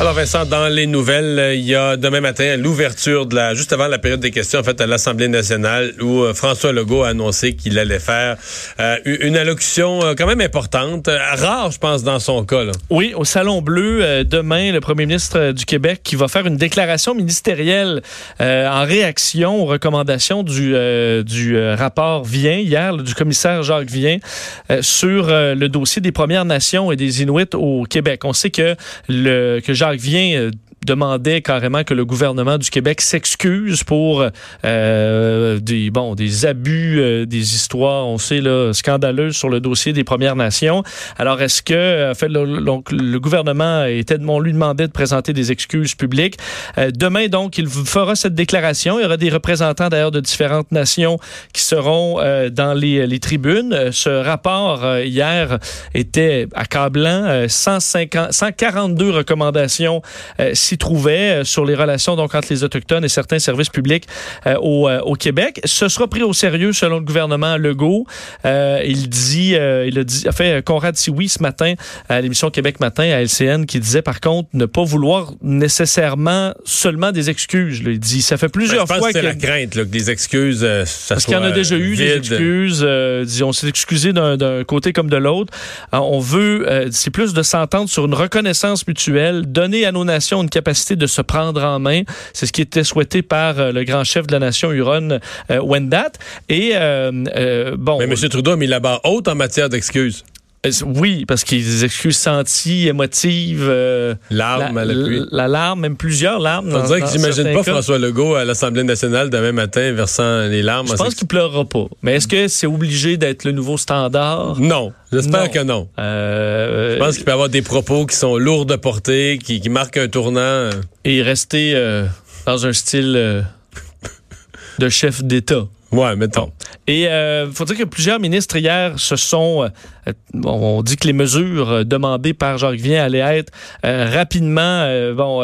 Alors Vincent, dans les nouvelles, euh, il y a demain matin l'ouverture de la, juste avant la période des questions, en fait, à l'Assemblée nationale, où euh, François Legault a annoncé qu'il allait faire euh, une allocution quand même importante, rare, je pense, dans son cas. Oui, au Salon Bleu, demain, le premier ministre du Québec qui va faire une déclaration ministérielle en réaction aux recommandations du, rapport Vient, hier, du commissaire Jacques Vient, sur le dossier des Premières Nations et des Inuits au Québec. On sait que, le, que Jacques vient euh, demandait carrément que le gouvernement du Québec s'excuse pour euh, des bon des abus, euh, des histoires, on sait là scandaleuses sur le dossier des Premières Nations. Alors est-ce que en fait le, donc le gouvernement était on lui demandait de présenter des excuses publiques. demain donc il fera cette déclaration. Il y aura des représentants d'ailleurs de différentes nations qui seront dans les, les, tribunes. Ce rapport hier était accablant. 150, 142 recommandations s'y trouvaient euh, sur les relations donc entre les autochtones et certains services publics euh, au, euh, au, Québec. Ce sera pris au sérieux selon le gouvernement Legault. il dit, il a dit, a fait Conrad Sioui ce matin à l'émission Québec Matin à LCN qui disait par contre ne pas vouloir nécessairement seulement des excuses. Là. Il dit ça fait plusieurs ben, je pense fois que la crainte là, que des excuses ça parce qu'il y en a déjà eu des excuses. disons, on s'est excusé d'un côté comme de l'autre. on veut c'est plus de s'entendre sur une reconnaissance mutuelle, donner à nos nations une capacité de se prendre en main. C'est ce qui était souhaité par euh, le grand chef de la nation Huron, euh, Wendat. Et euh, bon. Mais M. Trudeau a mis la barre haute en matière d'excuses. Oui, parce qu'il des excuses senties, émotives. larmes la, à l'appui. La, larme, même plusieurs larmes. On dirait que j'imagine pas François Legault à l'Assemblée nationale demain matin versant les larmes. Je pense qu'il pleurera pas. Mais est-ce que c'est obligé d'être le nouveau standard? Non. J'espère que non. Euh, je pense qu'il peut y avoir des propos qui sont lourds de portée, qui, qui marquent un tournant. Et rester euh, dans un style euh, de chef d'État. Ouais, mettons. Et il euh, faut dire que plusieurs ministres hier se sont, euh, on dit que les mesures euh, demandées par Jacques Vien allaient être rapidement bon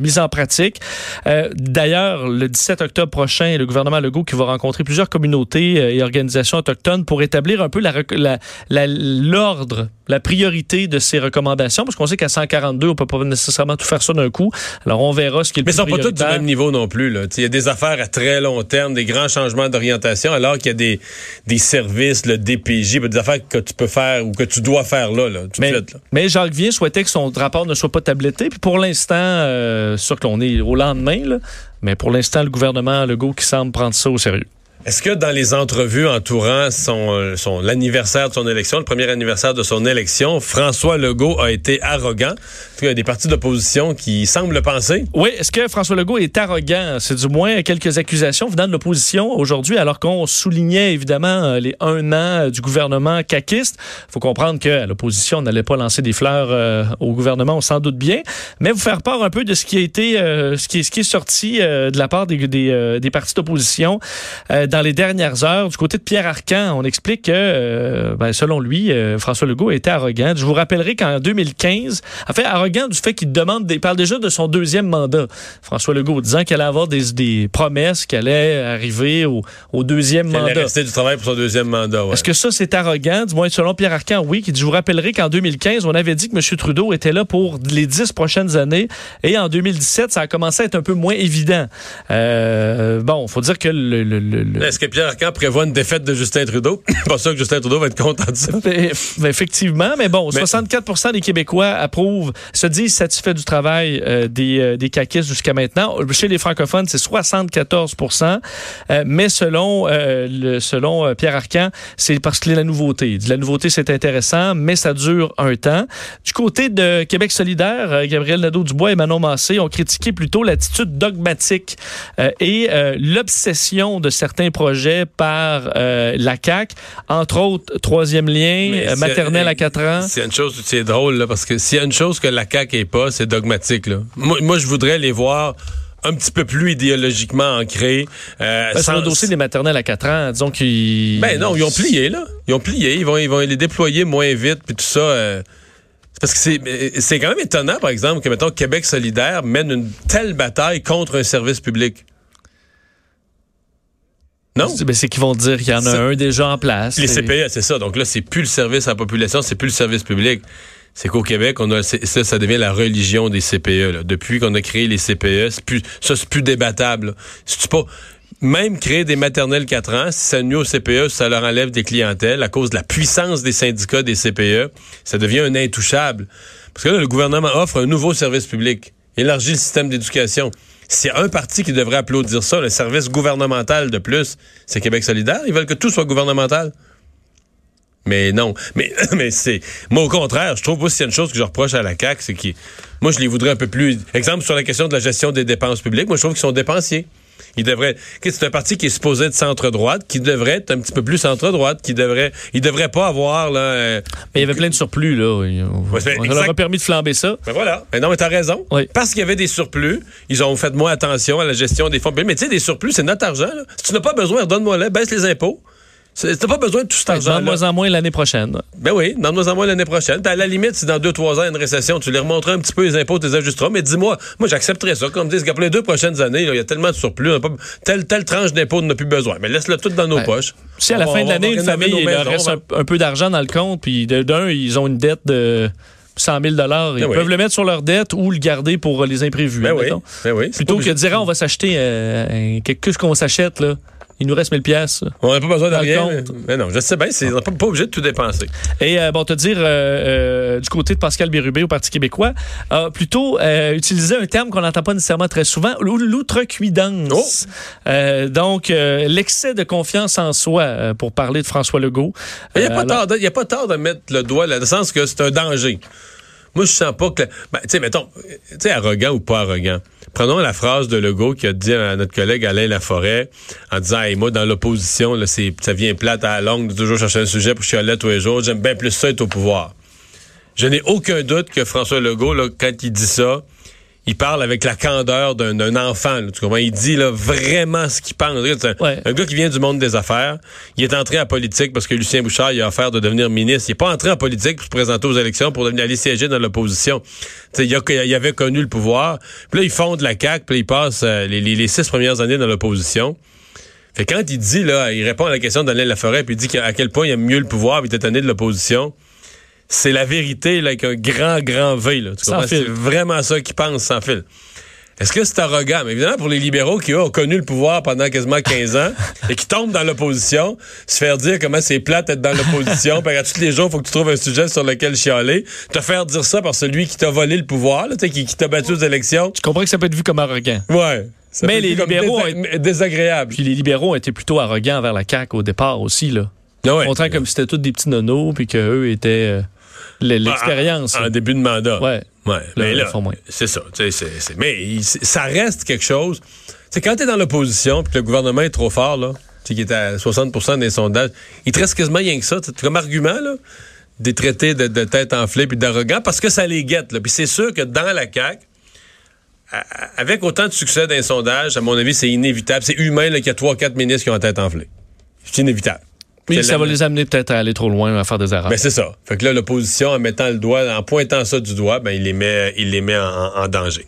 mises en pratique. D'ailleurs, le 17 octobre prochain, le gouvernement Legault qui va rencontrer plusieurs communautés et organisations autochtones pour établir un peu l'ordre, la, la, la priorité de ces recommandations, parce qu'on sait qu'à 142, on peut pas nécessairement tout faire ça d'un coup. Alors on verra ce qui est le Mais ils sont pas tous du même niveau non plus. Il y a des affaires à très long terme, des grands changements d'orientation, alors qu'il y a des, des services, le DPJ, des affaires que tu peux faire ou que tu dois faire là, là tout mais, de suite. Là. Mais Jacques Vien souhaitait que son rapport ne soit pas tabletté. Puis pour l'instant, euh, sûr que l'on est au lendemain, là, mais pour l'instant, le gouvernement Legault qui semble prendre ça au sérieux. Est-ce que dans les entrevues entourant son, euh, son l'anniversaire de son élection, le premier anniversaire de son élection, François Legault a été arrogant? Il y a des partis d'opposition qui semblent le penser. Oui, est-ce que François Legault est arrogant? C'est du moins quelques accusations venant de l'opposition aujourd'hui, alors qu'on soulignait évidemment euh, les un an du gouvernement caquiste. Il faut comprendre que l'opposition n'allait pas lancer des fleurs euh, au gouvernement, on s'en doute bien, mais vous faire part un peu de ce qui a été, ce, qui est, sorti de la part des partis d'opposition dans les dernières heures. Du côté de Pierre Arcan, on explique que, euh, ben, selon lui, euh, François Legault était arrogant. Je vous rappellerai qu'en 2015, en fait, arrogant du fait qu'il demande, il parle déjà de son deuxième mandat. François Legault disant qu'il allait avoir des, des promesses, qu'il allait arriver au, au deuxième mandat. Il allait rester du travail pour son deuxième mandat. Ouais. Est-ce que ça, c'est arrogant? Du moins, selon Pierre Arcan, oui. Qui dit, je vous rappellerai qu'en 2015, on avait dit que M. Trudeau était là pour les dix prochaines années. Et en 2017, ça a commencé à être un peu moins évident. Euh, bon, faut dire que le, le, le est-ce que Pierre Arcan prévoit une défaite de Justin Trudeau? pas sûr que Justin Trudeau va être content de ça. Effectivement, mais bon, 64% des Québécois approuvent, se disent satisfaits du travail euh, des, euh, des caquistes jusqu'à maintenant. Chez les francophones, c'est 74% euh, mais selon, le, selon Pierre Arcan, c'est parce que la nouveauté. La nouveauté, c'est intéressant, mais ça dure un temps. Du côté de Québec solidaire, Gabriel Nadeau-Dubois et Manon Massé ont critiqué plutôt l'attitude dogmatique et l'obsession de certains projet par euh, la CAC, entre autres troisième lien, euh, maternelle à 4 ans. C'est une chose, c'est drôle là, parce que s'il y a une chose que la CAC est pas, c'est dogmatique là. Moi, moi, je voudrais les voir un petit peu plus idéologiquement ancrés. Euh, ben, sur le dossier des maternelles à 4 ans, disons qu'ils... Ben non, ils ont plié, là. Ils ont plié. Ils vont, ils vont les déployer moins vite, puis tout ça... Euh, Parce que c'est c'est quand même étonnant, par exemple, que, mettons, Québec solidaire mène une telle bataille contre un service public. Non? C'est ben, c'est qu'ils vont dire qu'il y en a C'est- un déjà en place. Les CPE, c'est ça. Donc là, c'est plus le service à la population, c'est plus le service public. C'est qu'au Québec, on a c'est- ça, ça devient la religion des CPE. là. Depuis qu'on a créé les CPE, c'est plus, ça c'est plus débattable. tu pas même créer des maternelles 4 ans, si ça nuit aux CPE, ça leur enlève des clientèles à cause de la puissance des syndicats des CPE, ça devient un intouchable. Parce que là, le gouvernement offre un nouveau service public, élargit le système d'éducation. A un parti qui devrait applaudir ça, le service gouvernemental de plus, c'est Québec solidaire. Ils veulent que tout soit gouvernemental. Mais non. Mais, mais c'est. Moi, au contraire, je trouve aussi une chose que je reproche à la CAQ, c'est qu'ils. Moi, je les voudrais un peu plus. Exemple, sur la question de la gestion des dépenses publiques, moi, je trouve qu'ils sont dépensiers. Ils devraient. C'est un parti qui est supposé être centre-droite, qui devrait être un petit peu plus centre-droite, qui devrait. Il devrait pas avoir, là. euh, Mais il y avait plein de surplus, là. On, Ouais, on leur a permis de flamber ça. Ben voilà. Mais non, mais t'as raison. Oui. Parce qu'il y avait des surplus, ils ont fait moins attention à la gestion des fonds. Mais tu sais, des surplus, c'est notre argent. Là. Si tu n'as pas besoin, redonne-moi-le, baisse les impôts. T'as pas besoin de tout cet Dans argent. de moins en moins l'année prochaine. Ben oui, dans moins en moins l'année prochaine. À la limite, si dans deux, trois ans, il y a une récession, tu les remonteras un petit peu les impôts, tu les ajusteras. Mais dis-moi, moi, j'accepterais ça. Comme disent, pour les deux prochaines années, il y a tellement de surplus, on a pas- telle, telle tranche d'impôts, on n'a plus besoin. Mais laisse-le tout dans nos Ouais. poches. Si à la On fin va- de l'année, une famille, il leur reste on un, peu d'argent dans le compte, puis d'un, ils ont une dette de 100 000 Ils Ben oui. peuvent le mettre sur leur dette ou le garder pour les imprévus. Ben oui. Ben Plutôt que de dire, Ah, on va s'acheter euh, quelque chose qu'on s'achète, là. Il nous reste 1000 pièces. On n'a pas besoin de rien. compte. Mais non, je sais bien, c'est- on n'est pas, pas obligé de tout dépenser. Et euh, bon, te dire, euh, euh, du côté de Pascal Bérubé au Parti québécois, a plutôt utilisé un terme qu'on n'entend pas nécessairement très souvent, l'ou- l'outrecuidance. Euh, donc, l'excès de confiance en soi, pour parler de François Legault. Il n'y a, pas alors- tort de- y a pas tort de mettre le doigt là, dans le sens que c'est un danger. Moi, je sens pas que. Ben, tu sais, mettons, tu sais, arrogant ou pas arrogant. Prenons la phrase de Legault qui a dit à notre collègue Alain Laforêt en disant Hey, moi, dans l'opposition, c'est, ça vient plate à la longue de toujours chercher un sujet pour chialer tous les jours. J'aime bien plus ça être au pouvoir. Je n'ai aucun doute que François Legault, là, quand il dit ça, il parle avec la candeur d'un, enfant. là, tu comprends? Il dit là, vraiment ce qu'il pense. Un, Ouais. un gars qui vient du monde des affaires. Il est entré en politique parce que Lucien Bouchard il a offert de devenir ministre. Il n'est pas entré en politique pour se présenter aux élections pour devenir aller siéger dans l'opposition. Il, a, il avait connu le pouvoir. Puis là, il fonde la CAQ, puis là, il passe euh, les, les- les six premières années dans l'opposition. Fait que quand il dit, là, il répond à la question d'Alain Laforêt, puis il dit à quel point il aime mieux le pouvoir, puis il était tanné de l'opposition. C'est la vérité, là, avec un grand, grand V, là. Tu comprends? C'est vraiment ça qu'il pense sans fil. Est-ce que c'est arrogant? Mais évidemment, pour les libéraux qui eux, ont connu le pouvoir pendant quasiment 15 ans et qui tombent dans l'opposition, se faire dire comment c'est plate d'être dans l'opposition, puis à tous les jours, il faut que tu trouves un sujet sur lequel chialer, te faire dire ça par celui qui t'a volé le pouvoir, là, qui, qui t'a battu aux élections. Je comprends que ça peut être vu comme arrogant. Ouais. Ça Mais les libéraux désa- désagréable. Puis les libéraux ont été plutôt arrogants envers la CAQ au départ aussi, là. Ah ouais. Montrant comme si c'était tous des petits nonos, puis qu'eux étaient euh, l'expérience. En, en début de mandat. Ouais. Ouais, mais là, c'est ça. tu mais il- ça reste quelque chose. C'est quand t'es dans l'opposition puis que le gouvernement est trop fort, là, tu qui est à 60% des sondages, il te reste quasiment rien que ça. tu Comme argument, là, des traités de, de tête enflée puis d'arrogant parce que ça les guette. Là. Puis c'est sûr que dans la CAQ, avec autant de succès d'un sondage, à mon avis, c'est inévitable. C'est humain qu'il y a trois, quatre ministres qui ont la tête enflée. C'est inévitable. Oui, C'est ça va les amener peut-être à aller trop loin, à faire des erreurs. ben c'est ça. Fait que là, l'opposition, en mettant le doigt, en pointant ça du doigt, ben il les met, il les met en, en danger.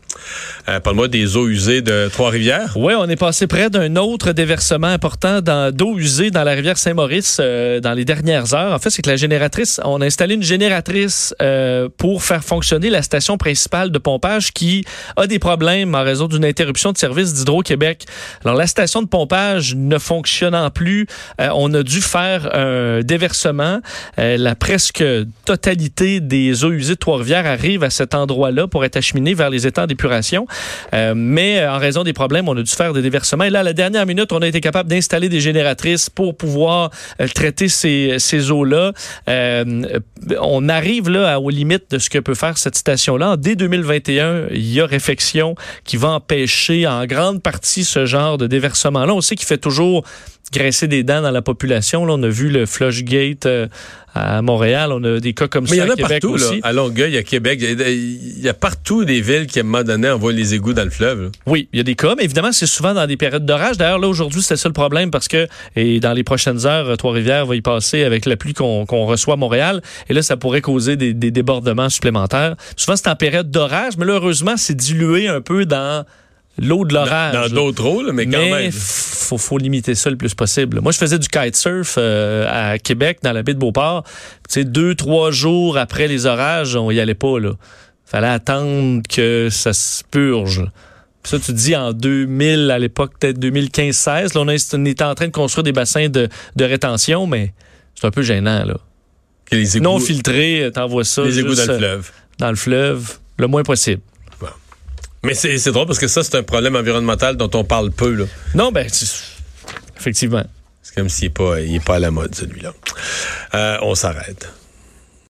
Euh, Parle-moi des eaux usées de Trois-Rivières. Oui, on est passé près d'un autre déversement important d'eau usée dans la rivière Saint-Maurice euh, dans les dernières heures. En fait, c'est que la génératrice, on a installé une génératrice euh, pour faire fonctionner la station principale de pompage qui a des problèmes en raison d'une interruption de service d'Hydro-Québec. Alors, la station de pompage ne fonctionnant plus, euh, on a dû faire un déversement. Euh, la presque totalité des eaux usées de Trois-Rivières arrive à cet endroit-là pour être acheminée vers les étangs d'épuration. Euh, mais euh, en raison des problèmes, on a dû faire des déversements. Et là, à la dernière minute, on a été capable d'installer des génératrices pour pouvoir traiter ces, ces eaux-là. On arrive là aux limites de ce que peut faire cette station-là. Dès 2021, il y a réfection qui va empêcher en grande partie ce genre de déversement-là. On sait qu'il fait toujours graisser des dents dans la population. Là, on a vu le Flushgate euh, à Montréal. On a des cas comme Mais il y ça en a Québec partout, là. À Longueuil, à Québec. Il y a- il y, a partout des villes qui, à un moment donné, envoient les égouts dans le fleuve. là. Oui, il y a des cas, mais évidemment, c'est souvent dans des périodes d'orage. D'ailleurs, là, aujourd'hui, c'était ça le problème parce que et dans les prochaines heures, Trois-Rivières va y passer avec la pluie qu'on qu'on reçoit à Montréal. Et là, ça pourrait causer des, des débordements supplémentaires. Souvent, c'est en période d'orage, mais là, heureusement, c'est dilué un peu dans l'eau de l'orage. Dans d'autres là, mais quand Mais même. faut, faut limiter ça le plus possible. Moi, je faisais du kitesurf euh, à Québec, dans la baie de Beauport. Tu sais, deux, trois jours après les orages, on y allait pas, là. Fallait attendre que ça se purge. Puis ça, tu te dis en 2000, à l'époque, peut-être 2015-16, là, on, est- on était en train de construire des bassins de, de rétention, mais c'est un peu gênant, là. Les égouts, Non filtré, t'envoies ça les égouts juste, dans le euh, fleuve. dans le fleuve, le moins possible. Mais c'est drôle parce que ça, c'est un problème environnemental dont on parle peu. là. Non, ben, c'est- effectivement. C'est comme s'il n'est pas, il est pas à la mode, celui-là. Euh, on s'arrête.